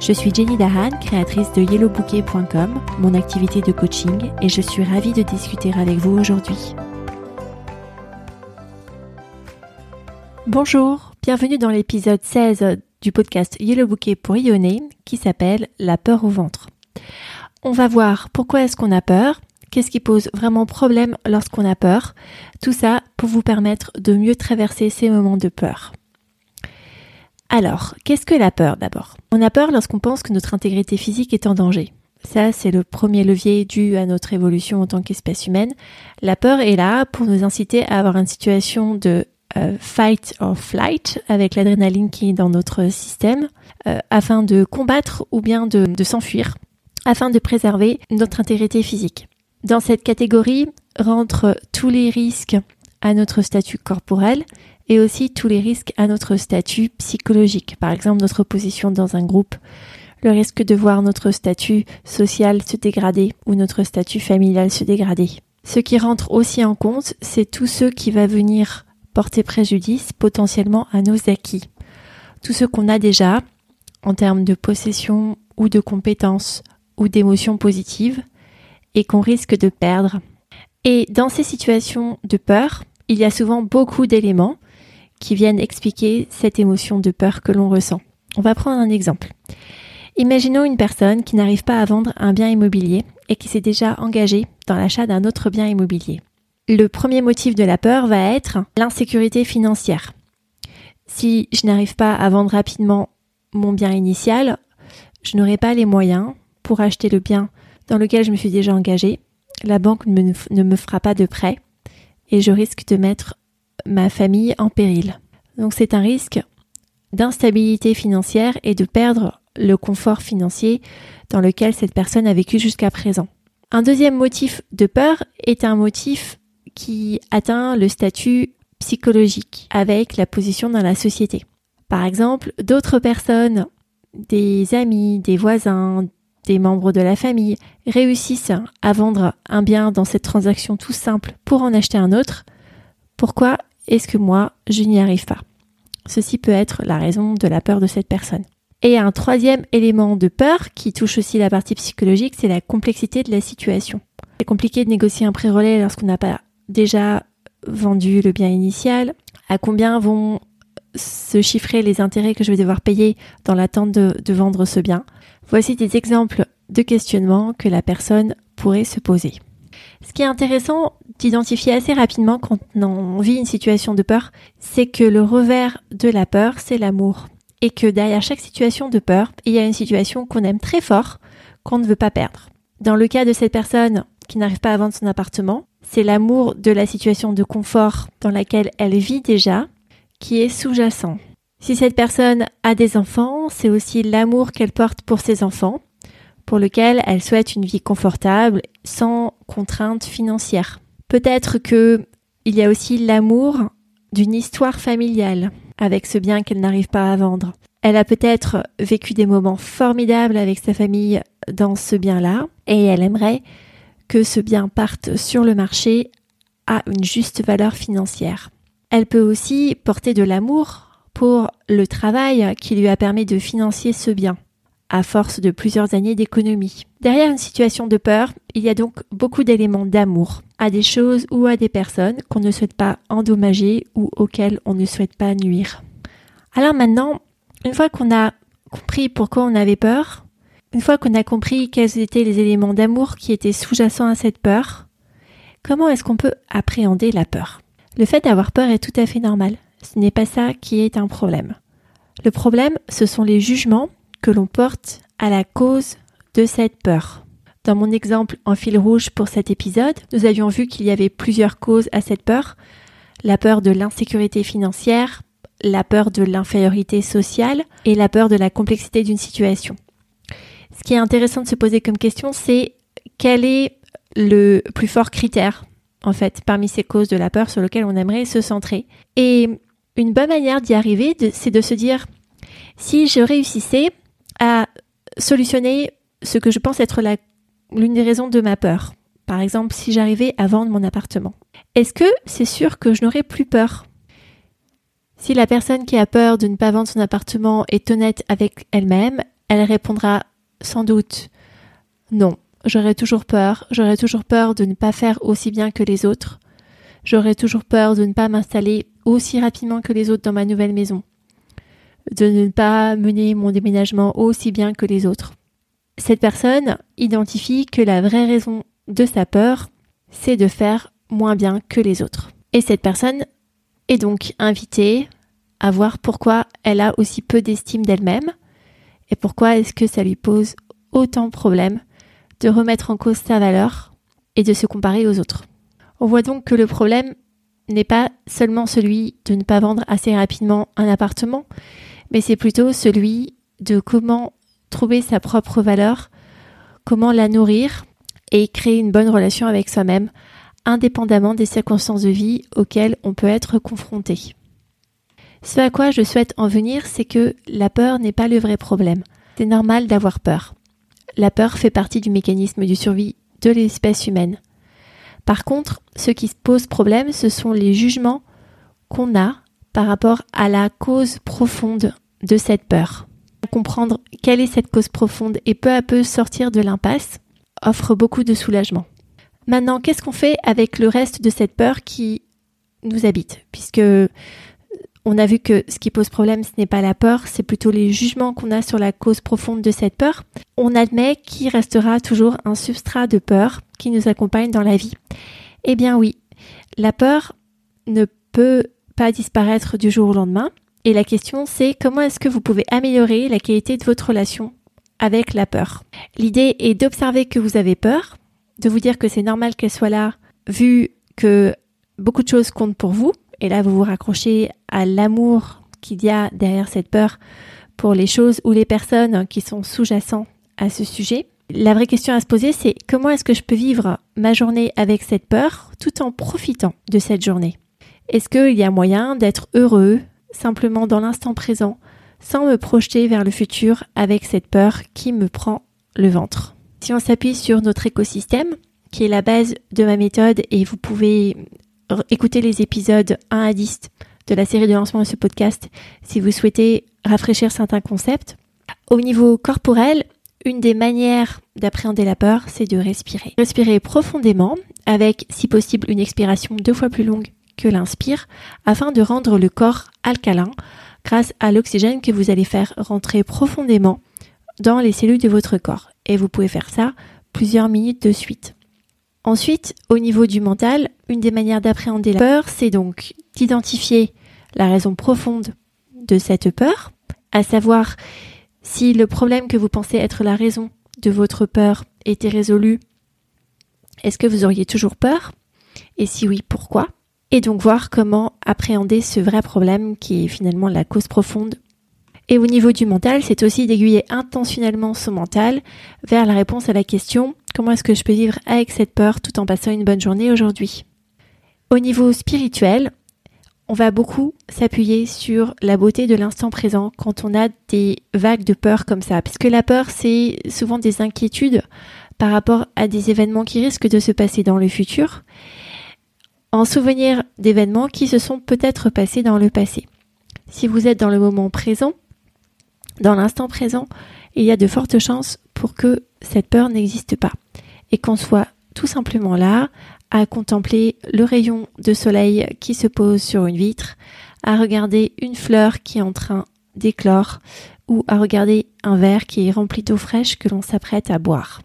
Je suis Jenny Dahan, créatrice de yellowbouquet.com, mon activité de coaching, et je suis ravie de discuter avec vous aujourd'hui. Bonjour, bienvenue dans l'épisode 16 du podcast Yellow Bouquet pour rayonner qui s'appelle La peur au ventre. On va voir pourquoi est-ce qu'on a peur, qu'est-ce qui pose vraiment problème lorsqu'on a peur, tout ça pour vous permettre de mieux traverser ces moments de peur. Alors, qu'est-ce que la peur d'abord? On a peur lorsqu'on pense que notre intégrité physique est en danger. Ça, c'est le premier levier dû à notre évolution en tant qu'espèce humaine. La peur est là pour nous inciter à avoir une situation de euh, fight or flight avec l'adrénaline qui est dans notre système euh, afin de combattre ou bien de, de s'enfuir afin de préserver notre intégrité physique. Dans cette catégorie rentrent tous les risques à notre statut corporel et aussi tous les risques à notre statut psychologique. Par exemple, notre position dans un groupe, le risque de voir notre statut social se dégrader ou notre statut familial se dégrader. Ce qui rentre aussi en compte, c'est tout ce qui va venir porter préjudice potentiellement à nos acquis. Tout ce qu'on a déjà en termes de possession ou de compétences ou d'émotions positives et qu'on risque de perdre. Et dans ces situations de peur, il y a souvent beaucoup d'éléments qui viennent expliquer cette émotion de peur que l'on ressent. On va prendre un exemple. Imaginons une personne qui n'arrive pas à vendre un bien immobilier et qui s'est déjà engagée dans l'achat d'un autre bien immobilier. Le premier motif de la peur va être l'insécurité financière. Si je n'arrive pas à vendre rapidement mon bien initial, je n'aurai pas les moyens pour acheter le bien dans lequel je me suis déjà engagée. La banque ne me fera pas de prêt et je risque de mettre ma famille en péril. Donc c'est un risque d'instabilité financière et de perdre le confort financier dans lequel cette personne a vécu jusqu'à présent. Un deuxième motif de peur est un motif qui atteint le statut psychologique avec la position dans la société. Par exemple, d'autres personnes, des amis, des voisins, des membres de la famille réussissent à vendre un bien dans cette transaction tout simple pour en acheter un autre, pourquoi est-ce que moi, je n'y arrive pas? Ceci peut être la raison de la peur de cette personne. Et un troisième élément de peur qui touche aussi la partie psychologique, c'est la complexité de la situation. C'est compliqué de négocier un pré-relais lorsqu'on n'a pas déjà vendu le bien initial. À combien vont se chiffrer les intérêts que je vais devoir payer dans l'attente de, de vendre ce bien? Voici des exemples de questionnements que la personne pourrait se poser. Ce qui est intéressant d'identifier assez rapidement quand on vit une situation de peur, c'est que le revers de la peur, c'est l'amour. Et que derrière chaque situation de peur, il y a une situation qu'on aime très fort, qu'on ne veut pas perdre. Dans le cas de cette personne qui n'arrive pas à vendre son appartement, c'est l'amour de la situation de confort dans laquelle elle vit déjà qui est sous-jacent. Si cette personne a des enfants, c'est aussi l'amour qu'elle porte pour ses enfants pour lequel elle souhaite une vie confortable sans contraintes financières. Peut-être que il y a aussi l'amour d'une histoire familiale avec ce bien qu'elle n'arrive pas à vendre. Elle a peut-être vécu des moments formidables avec sa famille dans ce bien-là et elle aimerait que ce bien parte sur le marché à une juste valeur financière. Elle peut aussi porter de l'amour pour le travail qui lui a permis de financer ce bien à force de plusieurs années d'économie. Derrière une situation de peur, il y a donc beaucoup d'éléments d'amour à des choses ou à des personnes qu'on ne souhaite pas endommager ou auxquelles on ne souhaite pas nuire. Alors maintenant, une fois qu'on a compris pourquoi on avait peur, une fois qu'on a compris quels étaient les éléments d'amour qui étaient sous-jacents à cette peur, comment est-ce qu'on peut appréhender la peur? Le fait d'avoir peur est tout à fait normal. Ce n'est pas ça qui est un problème. Le problème, ce sont les jugements que l'on porte à la cause de cette peur. Dans mon exemple en fil rouge pour cet épisode, nous avions vu qu'il y avait plusieurs causes à cette peur. La peur de l'insécurité financière, la peur de l'infériorité sociale et la peur de la complexité d'une situation. Ce qui est intéressant de se poser comme question, c'est quel est le plus fort critère, en fait, parmi ces causes de la peur sur lesquelles on aimerait se centrer. Et une bonne manière d'y arriver, c'est de se dire, si je réussissais à solutionner ce que je pense être l'une des raisons de ma peur, par exemple si j'arrivais à vendre mon appartement, est-ce que c'est sûr que je n'aurais plus peur? Si la personne qui a peur de ne pas vendre son appartement est honnête avec elle-même, elle répondra sans doute non, j'aurais toujours peur, j'aurais toujours peur de ne pas faire aussi bien que les autres, j'aurais toujours peur de ne pas m'installer aussi rapidement que les autres dans ma nouvelle maison, de ne pas mener mon déménagement aussi bien que les autres. Cette personne identifie que la vraie raison de sa peur, c'est de faire moins bien que les autres. Et cette personne est donc invitée à voir pourquoi elle a aussi peu d'estime d'elle-même et pourquoi est-ce que ça lui pose autant de problèmes de remettre en cause sa valeur et de se comparer aux autres. On voit donc que le problème n'est pas seulement celui de ne pas vendre assez rapidement un appartement, mais c'est plutôt celui de comment trouver sa propre valeur, comment la nourrir et créer une bonne relation avec soi-même, indépendamment des circonstances de vie auxquelles on peut être confronté. Ce à quoi je souhaite en venir, c'est que la peur n'est pas le vrai problème. C'est normal d'avoir peur. La peur fait partie du mécanisme de survie de l'espèce humaine. Par contre, ce qui pose problème, ce sont les jugements qu'on a par rapport à la cause profonde de cette peur. Comprendre quelle est cette cause profonde et peu à peu sortir de l'impasse offre beaucoup de soulagement. Maintenant, qu'est-ce qu'on fait avec le reste de cette peur qui nous habite? Puisque on a vu que ce qui pose problème, ce n'est pas la peur, c'est plutôt les jugements qu'on a sur la cause profonde de cette peur. On admet qu'il restera toujours un substrat de peur qui nous accompagne dans la vie. Eh bien oui, la peur ne peut disparaître du jour au lendemain. Et la question c'est comment est-ce que vous pouvez améliorer la qualité de votre relation avec la peur? L'idée est d'observer que vous avez peur, de vous dire que c'est normal qu'elle soit là, vu que beaucoup de choses comptent pour vous, et là vous vous raccrochez à l'amour qu'il y a derrière cette peur pour les choses ou les personnes qui sont sous-jacents à ce sujet. La vraie question à se poser, c'est comment est-ce que je peux vivre ma journée avec cette peur tout en profitant de cette journée? Est-ce qu'il y a moyen d'être heureux simplement dans l'instant présent sans me projeter vers le futur avec cette peur qui me prend le ventre? Si on s'appuie sur notre écosystème, qui est la base de ma méthode, et vous pouvez écouter les épisodes 1 à 10 de la série de lancement de ce podcast si vous souhaitez rafraîchir certains concepts. Au niveau corporel, une des manières d'appréhender la peur, c'est de respirer. Respirer profondément avec, si possible, une expiration deux fois plus longue que l'inspire afin de rendre le corps alcalin grâce à l'oxygène que vous allez faire rentrer profondément dans les cellules de votre corps. Et vous pouvez faire ça plusieurs minutes de suite. Ensuite, au niveau du mental, une des manières d'appréhender la peur, c'est donc d'identifier la raison profonde de cette peur, à savoir si le problème que vous pensez être la raison de votre peur était résolu, est-ce que vous auriez toujours peur? Et si oui, pourquoi? Et donc voir comment appréhender ce vrai problème qui est finalement la cause profonde. Et au niveau du mental, c'est aussi d'aiguiller intentionnellement son mental vers la réponse à la question comment est-ce que je peux vivre avec cette peur tout en passant une bonne journée aujourd'hui? Au niveau spirituel, on va beaucoup s'appuyer sur la beauté de l'instant présent quand on a des vagues de peur comme ça, puisque la peur, c'est souvent des inquiétudes par rapport à des événements qui risquent de se passer dans le futur, en souvenir d'événements qui se sont peut-être passés dans le passé. Si vous êtes dans le moment présent, dans l'instant présent, il y a de fortes chances pour que cette peur n'existe pas et qu'on soit tout simplement là à contempler le rayon de soleil qui se pose sur une vitre, à regarder une fleur qui est en train d'éclore ou à regarder un verre qui est rempli d'eau fraîche que l'on s'apprête à boire.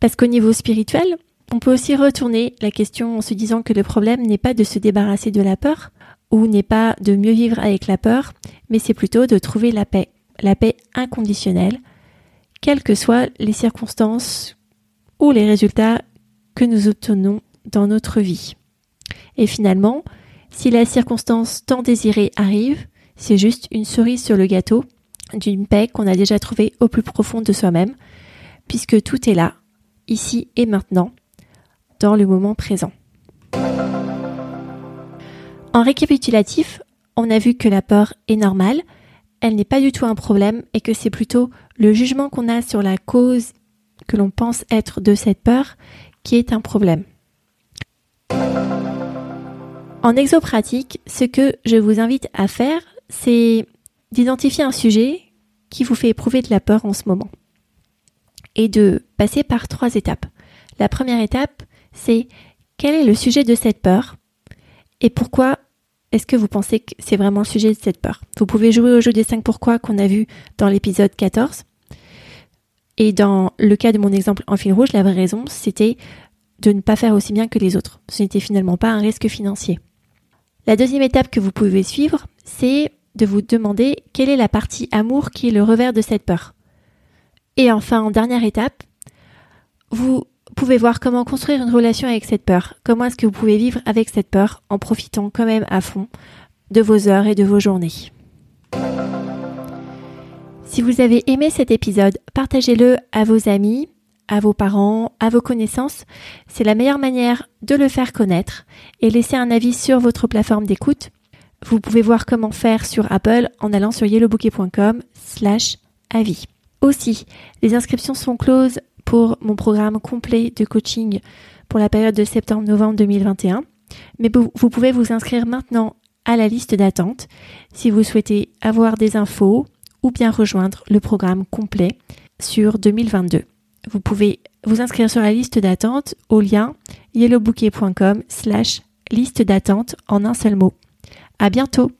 Parce qu'au niveau spirituel, on peut aussi retourner la question en se disant que le problème n'est pas de se débarrasser de la peur ou n'est pas de mieux vivre avec la peur, mais c'est plutôt de trouver la paix, la paix inconditionnelle, quelles que soient les circonstances ou les résultats que nous obtenons dans notre vie. Et finalement, si la circonstance tant désirée arrive, c'est juste une cerise sur le gâteau d'une paix qu'on a déjà trouvée au plus profond de soi-même, puisque tout est là, ici et maintenant, le moment présent. En récapitulatif, on a vu que la peur est normale, elle n'est pas du tout un problème et que c'est plutôt le jugement qu'on a sur la cause que l'on pense être de cette peur qui est un problème. En exopratique, ce que je vous invite à faire, c'est d'identifier un sujet qui vous fait éprouver de la peur en ce moment et de passer par trois étapes. La première étape, c'est quel est le sujet de cette peur? Et pourquoi est-ce que vous pensez que c'est vraiment le sujet de cette peur? Vous pouvez jouer au jeu des 5 pourquoi qu'on a vu dans l'épisode 14. Et dans le cas de mon exemple en fil rouge, la vraie raison, c'était de ne pas faire aussi bien que les autres. Ce n'était finalement pas un risque financier. La deuxième étape que vous pouvez suivre, c'est de vous demander quelle est la partie amour qui est le revers de cette peur. Et enfin, en dernière étape, vous pouvez voir comment construire une relation avec cette peur. Comment est-ce que vous pouvez vivre avec cette peur en profitant quand même à fond de vos heures et de vos journées. Si vous avez aimé cet épisode, partagez-le à vos amis, à vos parents, à vos connaissances. C'est la meilleure manière de le faire connaître et laisser un avis sur votre plateforme d'écoute. Vous pouvez voir comment faire sur Apple en allant sur yellowbouquet.com slash avis. Aussi, les inscriptions sont closes pour mon programme complet de coaching pour la période de septembre-novembre 2021. Mais vous pouvez vous inscrire maintenant à la liste d'attente si vous souhaitez avoir des infos ou bien rejoindre le programme complet sur 2022. Vous pouvez vous inscrire sur la liste d'attente au lien yellowbouquet.com slash liste d'attente en un seul mot. À bientôt!